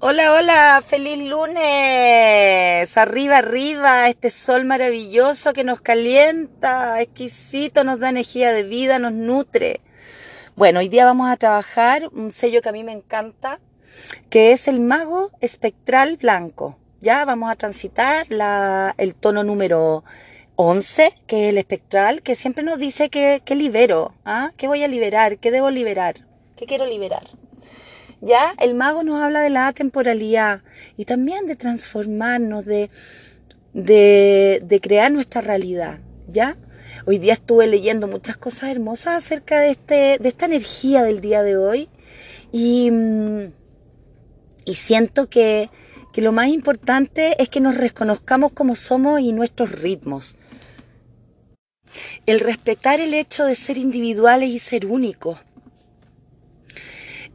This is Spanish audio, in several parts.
Hola, hola, feliz lunes. Arriba, arriba, este sol maravilloso que nos calienta, exquisito, nos da energía de vida, nos nutre. Bueno, hoy día vamos a trabajar un sello que a mí me encanta, que es el mago espectral blanco. Ya vamos a transitar la, el tono número 11, que es el espectral, que siempre nos dice que, que libero, ¿ah? ¿Qué voy a liberar? ¿Qué debo liberar? ¿Qué quiero liberar? Ya el mago nos habla de la atemporalidad y también de transformarnos, de, de, crear nuestra realidad. ¿Ya? Hoy día estuve leyendo muchas cosas hermosas acerca de, este, de esta energía del día de hoy y, y siento que, que lo más importante es que nos reconozcamos como somos y nuestros ritmos. El respetar el hecho de ser individuales y ser únicos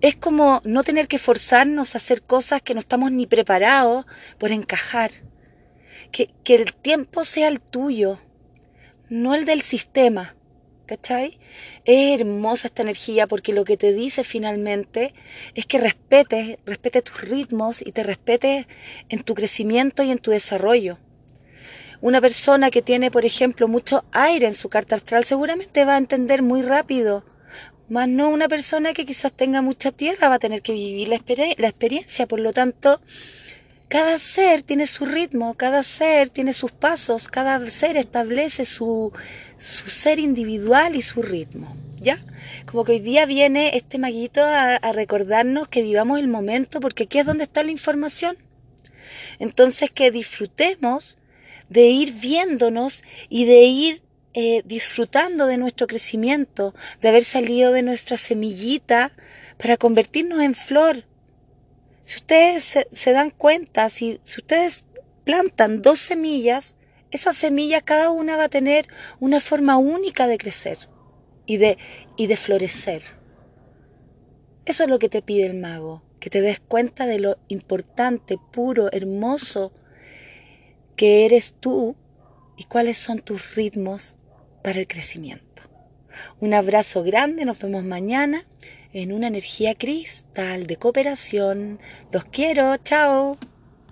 es como no tener que forzarnos a hacer cosas que no estamos ni preparados por encajar. Que, que el tiempo sea el tuyo, no el del sistema. ¿Cachai? Es hermosa esta energía porque lo que te dice finalmente es que respetes, respetes tus ritmos y te respetes en tu crecimiento y en tu desarrollo. Una persona que tiene, por ejemplo, mucho aire en su carta astral seguramente va a entender muy rápido más no una persona que quizás tenga mucha tierra va a tener que vivir la, la experiencia. Por lo tanto, cada ser tiene su ritmo, cada ser tiene sus pasos, cada ser establece su, su ser individual y su ritmo. ¿Ya? Como que hoy día viene este maguito a, a recordarnos que vivamos el momento, porque aquí es donde está la información. Entonces que disfrutemos de ir viéndonos y de ir eh, disfrutando de nuestro crecimiento, de haber salido de nuestra semillita para convertirnos en flor. Si ustedes se, dan cuenta, si, si ustedes plantan dos semillas, esas semillas cada una va a tener una forma única de crecer y de, y de florecer. Eso es lo que te pide el mago, que te des cuenta de lo importante, puro, hermoso que eres tú y cuáles son tus ritmos para el crecimiento. Un abrazo grande, nos vemos mañana en una energía cristal de cooperación. Los quiero, chao.